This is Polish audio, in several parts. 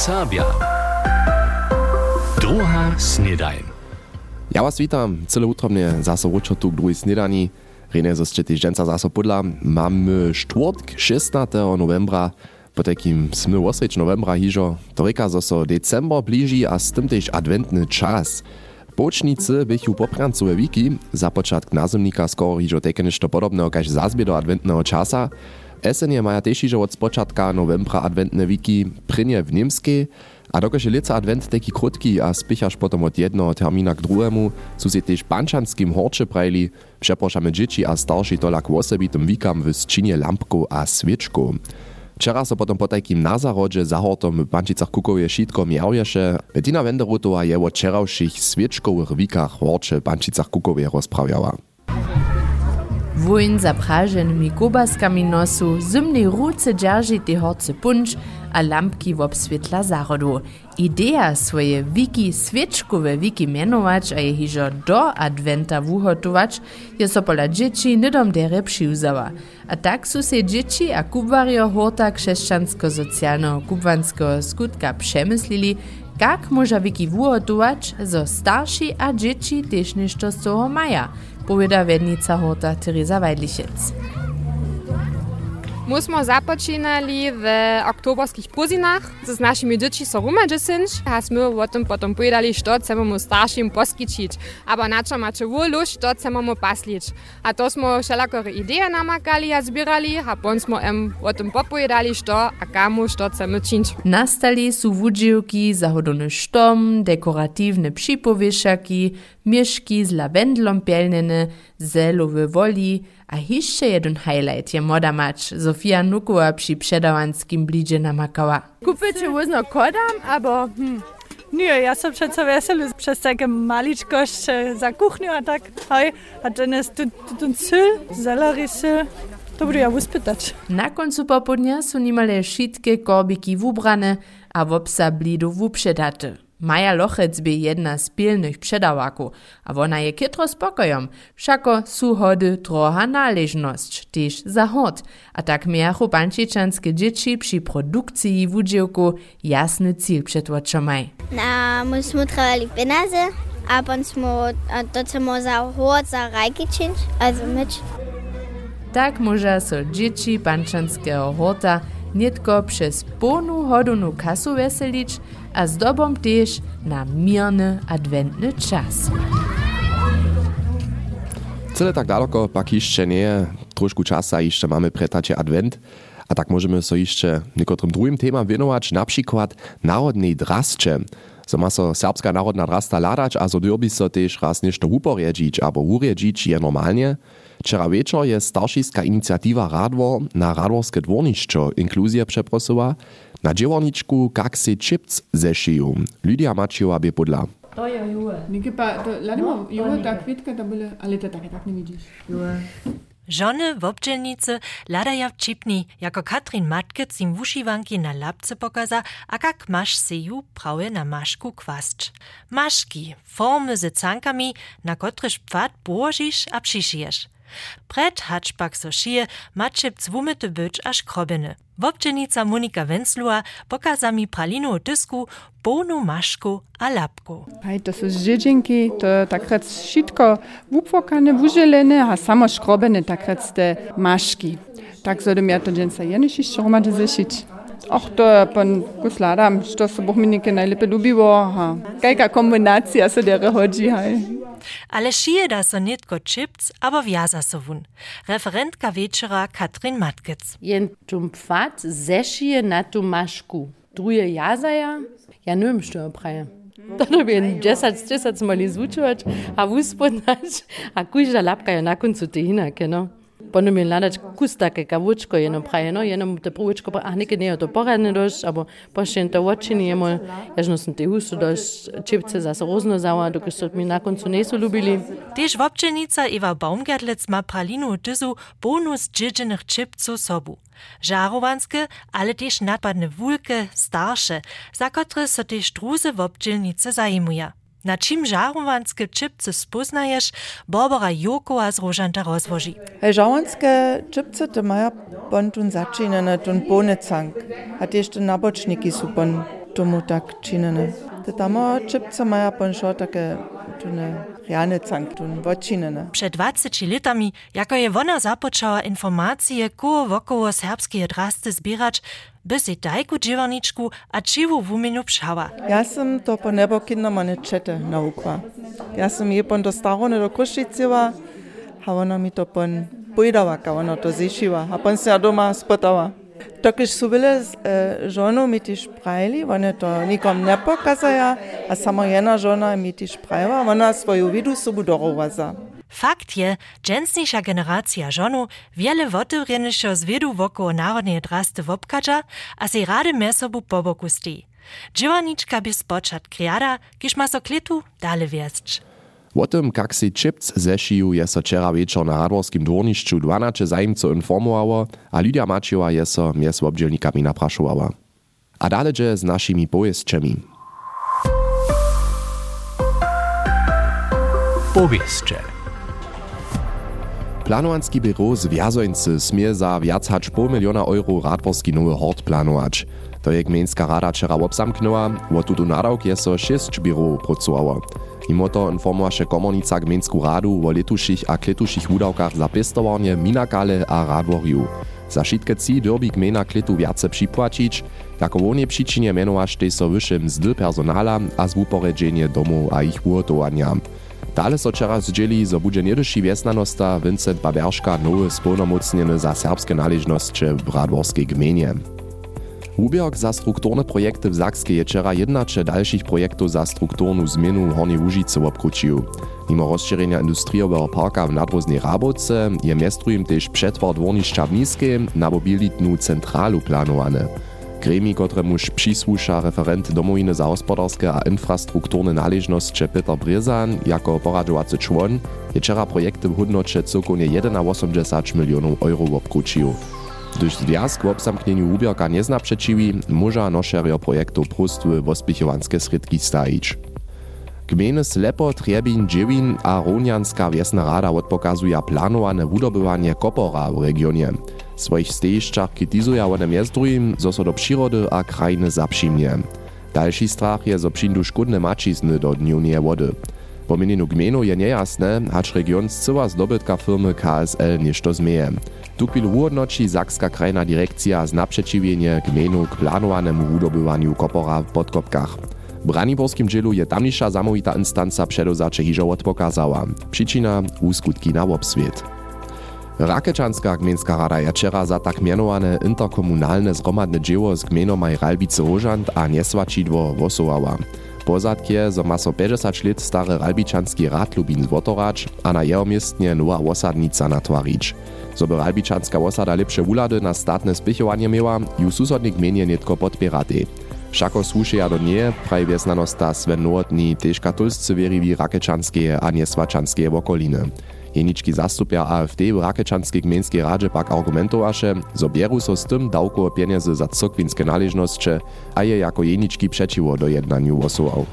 Serbia. Druga snedajn. Ja was witam, cyle utrobnie zase ručo tu k druhej snedani. Rene zo ste týždenca zase podľa. Mamy štvrtk 16. novembra, po takým sme 8. novembra hižo. To reka, zo so december blíži a s tym też adventny czas. Bočnicy bychu poprancové wiki, za początek nazemnika skoro hižo také nešto podobného, kaž zazbie do adventného časa. Esenie maja też hižo od spočatka novembra adventne wiki prynie w niemskiej, a dokud je lica advent taki krótki a spichaš potom od jednego termina k drugiemu, su si też bančanskim horče prajli, przeproszamy dzieci a starsi tolak osobitym wikam w sčinie lampku a sviečku. Včera so potom po takim nazarodže zahortom w Bančicach Kukowie šitko miałješe, Bettina Wenderotova je o včeravších sviečkových wikach horče v Bančicach Kukowie Voin zapražen mi kobaskami nosu, zimni ruce drži te horce punč, a lampki v obsvetla zarodu. Ideja svoje wiki svečkove wiki menovač, a je hižo do adventa vuhotovač, je so pola dječi nedom dere pšivzava. A tak so se dječi a kubvarjo hota kšeščansko-socialno-kubvansko skutka přemyslili, kak moža wiki vuhotovač, zo starši a dječi tež nešto z toho maja – Powieda Wernica Horta Teresa Weidlichitz. My smo započínali v oktoberských puzinách s našimi dětmi so rumadžesinč a sme o tom potom povedali, što chceme mu starším poskyčiť. Aber na čo máte vôľu, što chceme mu pasliť. A to smo všelakore ideje namakali a zbierali a pon smo em o tom popovedali, što a kamu, što chceme čiť. Nastali su wudźiłki, zahodony štom, dekoratywne przypowieszaki, mieszki z lavendlom pielnene, zelowe woli, a jeszcze jeden highlight je moda mać. Sofia Nukowa przy przedawanskim blidzie namakała. Kupicie wozno kodam, albo hm, nie, ja sam przecież wesel przez takie maliczkość za kuchnię, a tak, hej, a ten jest tu, tu, ten syl, zelery syl, to budu ja uspytać. Na końcu popołudnia są niemal wszystkie korbiki wubrane, a wopsa blidu wuprzedate. Maja Lochec by jedna z pilnych przedawaków, a ona je kitro spokojom, všako su hody trocha należność, też za hod, a tak miachu bančičanske dzieci przy produkcji wudziłku jasny cel przetłoczomaj. Na, my smo trebali penaze, a a to smo za hod za rajkičinč, also myć. Tak może so dzieci bančanského horta nitko przez pełną hodunu kasu weselić, a z dobom też na mirny adventny czas. Cyle tak daleko pak jeszcze nie, troszkę czasa jeszcze mamy pretacie advent, a tak możemy so jeszcze niekotrym drugim temam wienować, na przykład narodnej drascze. So ma so serbska narodna drasta ladać, a so dyrbi so też raz nešto uporjedzić, abo urjedzić je normalnie. Wczera wieczor je starszyska inicjatywa Radwor na Radworskie dworniczczo inkluzję przeprosiła, na dziełoniczku kak se chips zeszyją. Lydia Maciejowa by podla. To je juhe. Neke pa, to, ladimo, juhe, ta kwitka, to byle, ale to tak, tak nie widzisz. Żony w obdzielnicy ladaja wčipni, jako Katrin Matkec im wusziwanki na lapce pokaza, a jak masz seju prawie na maszku kwascz. Maszki, formy ze cankami, na kotryż pfad bożysz a przyszijesz. Pred hačpak so šije, mače cvumete być aż krobiny. Wobdźenica Monika Wenzlua pokaza mi pralinu dysku, bonu maszku a to są dziedzinki, to tak rec wszystko wużelene, a samo szkrobene tak rec te maszki. Tak zodem ja to jeniś jeszcze romady zeszyć. Och, to pan gusladam, što se boh mi nekaj najlepe. Kajka kombinacija se dere hej. Ale schie da so net got Chips, aber wie sa so wun. Referent Kawetscherer Katrin Matkez. Jen tum Pfad sechie natu maschku. Druje jasaier? Ja nëmstö preie. Dat bin Jessat Jessat Mali Suchert, a Wuspon a kuich der Lapka jo nakun zu te hinner kenner. potem mi ladač kus take kavučko jenom prajeno, jenom te prvučko, a nekaj ne je to poradne doš, abo pošljem to očini jemo, jažno sem te husu doš, čipce zase rozno zava, dokaj so mi na koncu niso ljubili. Tež vopčenica Eva Baumgärtlec ma pralinu dyzu bonus džidženih čipcov sobu. Žarovanske, ale tež napadne vulke, starše, za katere so te štruze vopčelnice zajimuja. Na čym żarwanske čipce spoznaješ, Barbara Jokoa z Rožanta rozvoži. Žarwanske čipce to maja pon tun začinene, tun ponecank, a tiež tun nabočniki sú pon tomu tak činene. Te tamo čipce maja pon šo také tune reane cank, tun vočinene. Pred 20 letami, jako je ona započala informacije, ko okolo serbskije draste zbirač, by se dajku dziewaniczku a čivu w umieniu pšała. Ja sam to po nebo kindermane čete naukła. Ja sam je pon do starone do Krušiciva, a ona mi to pon pojdała, ka ona to zešiła, a pon se ja doma spotała. Tokiž su bile e, žonu mi ti šprajli, one to nikom ne pokazaja, a samo jedna žona mi ti šprajva, ona svoju vidu sobu dorovaza. Fakt je, dżęsniejsza generacja żonu wiele wotywrzeniejszego zwiedu wokoło narodnej drasty wopkadza, a se rady mehr sobu po boku stoi. Dziewaniczka by spoczat kriada, kiż ma so kletu dale wieszcz. O tym, jak się čipc zešiju, je so včera večer na Radworskim dwornišću 12 zajimcov informowało, a Lidia Mačeva je so mjez obdzielnikami naprašovala. A dalej z naszymi pojeźdźemi. Powieście. Planowanski biro Zwiazońcy smie za wiac hać pół miliona euro Radworski nowy hort planować. To je gmejnska rada wczera obsamknęła, o tutu nadawk je so šest biro pracowało. Mimo to informowaše komornica gmejnsku radu o letuších a kletuších wudawkach za pestowarnie Minakale a Radworju. Za šitke ci derby gmejna kletu wiace připłacić, jako wonie przyczynie mianowaš tej so wyższe mzdy personala a zwuporedzenie domów a ich ugotowania. Dale so wczera zdzieli, zo wiesnanosta Vincent Baberška nowy spolnomocnieny za serbskie należności w Radworskiej gminie. Ubiork za strukturne projekty w Zakskiej je wczera jednacze dalszych projektów za strukturną zmianu Hornej Łużycy obkrócił. Mimo rozszerzenia industriowego parka w nadwoznej Rabowce je miestrujem też przetwór dworniszcza w na mobilitną centralu planowane. Gremi, któremuż przysłusza referent domowiny za gospodarskie a infrastrukturne należności Peter Brzezan jako poradzowacy człon, je wczera projekty w hodnocie cokownie 1,80 milionów euro obkrócił. Gdyż związk w obsamknieniu ubiorka nie zna przeciwi, może noszerio projektu prostły wospichowanskie sredki stajić. Gminy Slepo, Trebin, Dżewin a Ronianska wiesna rada odpokazuje planowane wudobywanie kopora w regionie. Swoich stejiszczach krytyzuje one między drugim, zo so do przyrody a krajiny zaprzymnie. Dalszy strach je, zo přijdu škodne mačizny do dniewnie wody. Po imieniu gminu je niejasne, hacz region zcyła zdobytka firmy KSL ništo zmieje. Tu chwilu uhodnoci Zakska krajna direkcja z naprzeciwienie gminu k planowanemu wudobywaniu kopora w Podkopkach. Braniborskim dzielu je tamniejsza zamówita instanca przedozacze hiżo odpokazała. Przyczyna uskutki na obswiet. Rakečanska gmejnska rada je wczera za tak mianowane interkomunalne zromadne dzieło z gmejnomaj Ralbice Rożant a Niesłačidło wosołała. Pozadk je, zo ma so 50 let stary Ralbičanski rad Lubin zwotorać, a na jeho miestnie nowa osadnica natwarić. Zo by Ralbičanska osada lepsze wulady na statne spichowanie miała, ju susodnik gmenie netko podpierate. Všako słušeja do nie, praj wiesnanosta Sven Nowotny, tež katolscy wieриwi Rakečanskie a Niesłačanskie wokoliny. Jenički zastupja AfD w Rakečanskiej gmejnskiej radzie pak argumentowaše, zo bieru so z tym dawko pieniędzy za cokwinskie należności, a je jako jenički przeciwo do jednaniu wosował.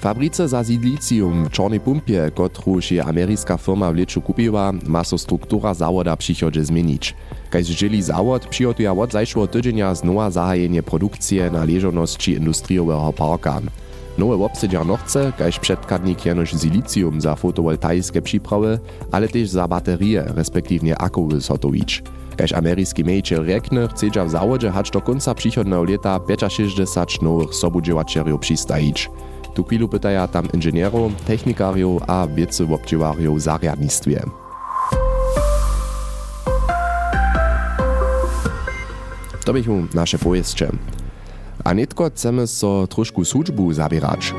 Fabrice za Sidlicium w Czarnej Pumpie, kotruż je ameryjska firma w leczu kupiła, ma so struktura zawoda przychodzie zmienić. Kaj zdzieli zawod przygotuje od zajszło tydzienia znowa zahajenie produkcje należności industriowego parka. Nowe obsedzia nochce, kaž przedkadnik jenož silicium za fotowoltaiskie przyprawy, ale też za baterie, respektywnie akowy zhotowić. Kaž ameryjski mejčel rekne, chcedza w zawodzie hać do końca przychodnego lata 65 nowych sobudziewaczeriów przystajić. Tu chwilu pytaja tam inżynierów, technikariów a wiece w obdziewariów w zariadnictwie. To bychu nasze pojeździe. A netko chcemy so trošku służbu zabierać.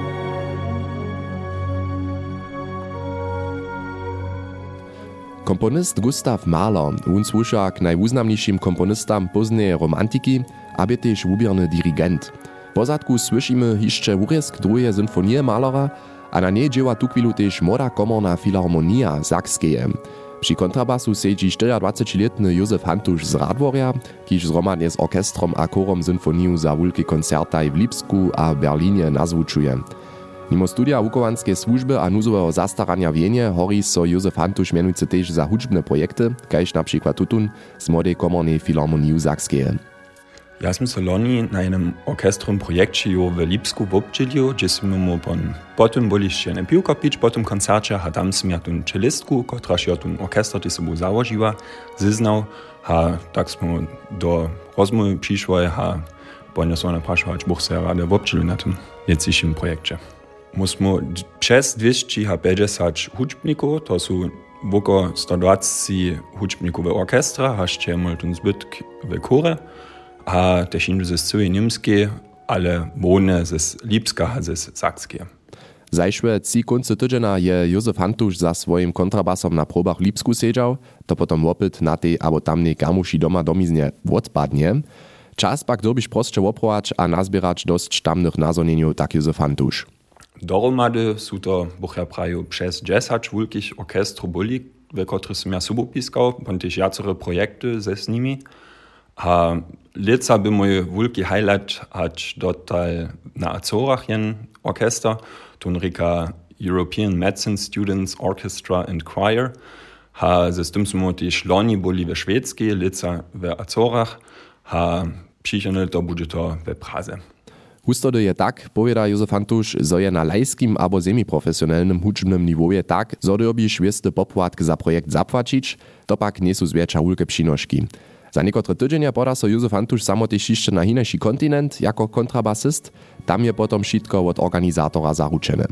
Komponist Gustav Mahler, on słusza k najwuznamniejszym komponistam późnej romantyki, aby też wubierny dirigent. Po zadku słyszymy jeszcze urezk drugie symfonie Mahlera, a na niej dzieła tu chwilu też Młoda Komorna Filharmonia Sakskeje. Przy kontrabasu sedzi 24-letny Józef Hantusz z Radworja, kiż zromadnie z orkestrom a chorom symfoniju za wulkie koncertaj w Lipsku a Berlinie nazwuczuje. Mimo studia wukowanskiej służby a nuzowego zastarania wienie hori so Józef Hantusz mianujcy też za hudźbne projekty, kajż na przykład tutun z Młodej Komornej Filharmonii Sakskeje. Ja sam se loni na jednym orkestrum projekcie jo w Lipsku wobdzielił, gdzie sme mu pon potem boli jeszcze ne piłka pić, potem koncercie, a tam sam ja tun cellistku, kotraż ja tun orkester, ty sobą założyła, zyznał, a tak sme do rozmowy przyszło, a ponia so ona praszła, ać buch se rade wobdzielił na tym jeciskim projekcie. Musimy przez 250 hudźbników, to są woko 120 hudźbników w orkestra, a jeszcze mal tun zbytk w chore, a inny ze całej niemskie, ale wone ze Lipska ze Sakskie. Zajszłe trzy konce tydziena je Józef Hantusz za swoim kontrabasom na probach w Lipsku siedział, to potom opyt na tej albo tamnej kamuši doma domiznie odpadnie. Czas pak dobiš proste oprować a nazbierać dość tamnych nazonieniu, tak Józef Hantusz. Dohromady sú to, buch ja praju, přes 10 wulkich orkestru boli, ve kotrych som ja subo piskał, pontež jacore projekty ze s nimi. A leca by mój wulki highlight ać dotal na Azorach jen orkester, tun rika European Medicine Students Orchestra and Choir, ha tym smo die Schloni boli we szwedzkie, leca we Azorach, ha přišene to bude to we Praze. Hustody je tak, powiada Józef Hantusz, zo je na lajskim albo semiprofesjonalnym hudźbnym niwoje tak, zo dobiš wiesty popłatk za projekt zapłacić, to pak nie są zwiecza ulke przynoszki. Za niekotre tydzienie poda so Józef Hantusz samotyś jeszcze na hinejszy kontynent jako kontrabasist, tam je potom wszystko od organizatora zaruczene.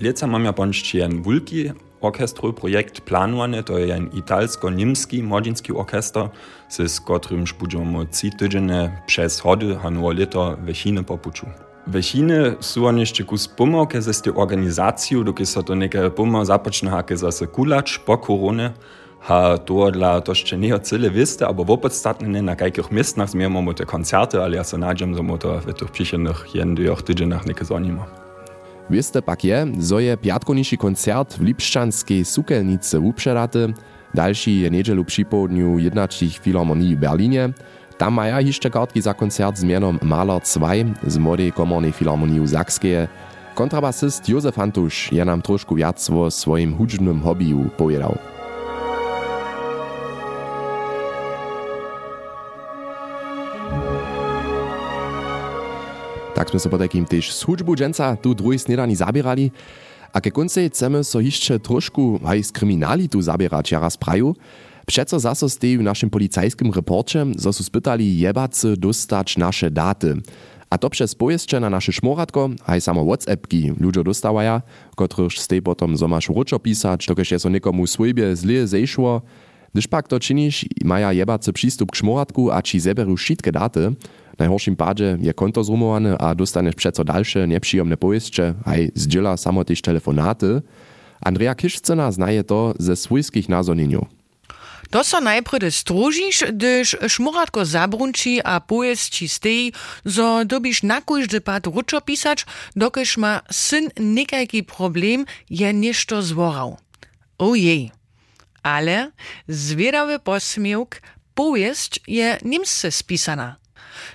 Leca mam ja bądź jen wulki orkestrowy projekt planowany, to je jen italsko-niemski młodzinski orkester, z którym będziemy trzy tydzienie przez hody a nowe lito w Chiny popuczu. W Chiny są oni jeszcze kus pomogę ze tej organizacją, doki so to neke pomo zapoczne hake zase kulacz po koronie, ha to dla to jeszcze nie cyle wiste, aber wo podstatne na jakich miestach zmiermo te koncerty, ale ja se nadziem, że mo to w tych przyszłych jen dwóch tydzieniach neke zonimo. Wieste pak je, je koncert w Lipšćanskej sukelnicy upředaty, další je niedzielu przy południu jednačích filharmonii w Berlinie. Tam maja jeszcze kartki za koncert z mianom Maler 2 z Młodej komornej filharmonii Sakskeje. Kontrabasist Józef Hantusz je nam trošku viac o swoim hudźbnym hobbiju povedał. Tak sme sa po takým tiež z hudžbu dženca tu druhý snedani zabierali. A ke konce chceme so jeszcze trošku aj z kriminalitu zabierać jaraz praju. Przeco zaso steju naszym policajskim reporcie, zo su spytali jebacy dostać nasze daty. A to przez pojeździe na nasze szmoratko, aj samo WhatsAppki ludzie dostawaja, kotryż stej potom zomasz ruczo pisać, dokeż je so nikomu swojbie zlie zejszło. Gdyż pak to czynisz, maja jebacy przystup k szmoratku, a ci zeberu wszystkie daty, najhorším padzie je konto zrumowane a dostaneš přeco dalsze nepříjemne pojeździe, aj zdziela samo też telefonaty. Andrea Kiszcena znaje to ze swojskich nazonieniów. To so najpredy stružiš, gdyż šmuratko zabrunči a pojezd ci stej, zo dobiš na kóždy pad ručo pisać, dokež ma syn nekajki problem je nešto. Ojej. Ale zwiedawy posmiewk, pojezd je nimsce spisana.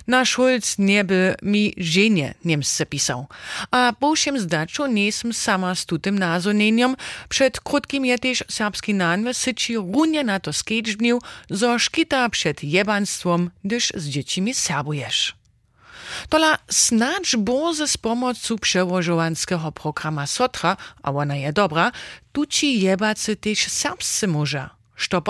Nasz Schulz nie by mi żenie niemsce pisał. A po všem zdaczu nisem sama z tutym nazonieniem. Przed krótkim je też serbski nanwe syci runie na to skedźbnił, zo szkita przed jebanstwom, gdyż z dziećmi serbujesz. Tola snadź boze z pomocą przełożowanskiego programa Sotra, a ona je dobra, tu ci jebacy też serbscy może. Što?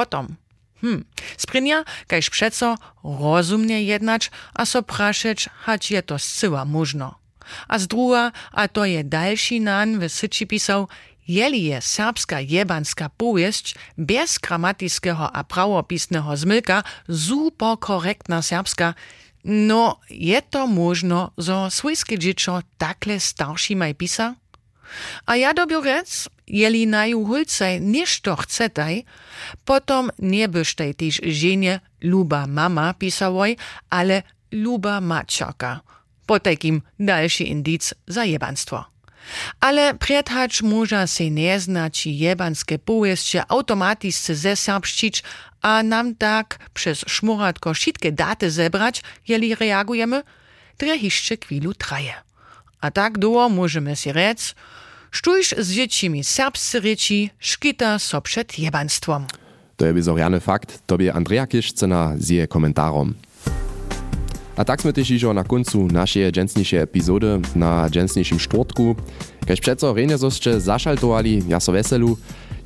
Hm, sprinja, kaž přeco rozumnie jednać, a so prašeć, hać je to zcyła możno. A z druga, a to je další nan syči pisał, jeli je serbska jebanska powieść bez gramatickiego a prawopisnego zmylka super korektna serbska, no je to możno, zo swojskie dziecko takle starszymaj pisa? A ja dobił rec, jeli na ju hulcej ništo chcetaj, potom nie byštej tyž ženie luba mama pisałoj, ale luba mačaka. Po takim dalszy indic za jebanstwo. Ale predhacz może se nie znać jebanskie powieście automatisce ze serbszczyć, a nam tak przez szmuratko wszystkie daty zebrać, jeli reagujemy, tre jeszcze chwilu traje. A tak długo możemy si rec, Štuž z dziecimi serbscy ryci szkita so przed jebanstwom. To je bizoriany fakt, tobie Andrea Kiszcena z jej komentarom. A tak sme iżo na końcu naszej dżensniejszej epizody na dżensniejszym czwartku. Kaž przeco rejne zosće zašaltovali, ja so veselu.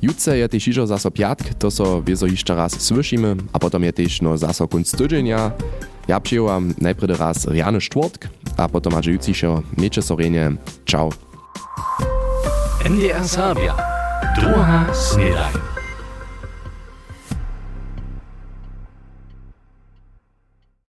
Jutce je iżo zaso piatk, to so wieso jeszcze raz słyszymy, a potem je też no zaso tydzienia. Ja przyjęłam najpierw raz riany czwartk, a potem aż jutciszo miejcie so rejne. Ciao. NDR Sabia. Druga Snedaj.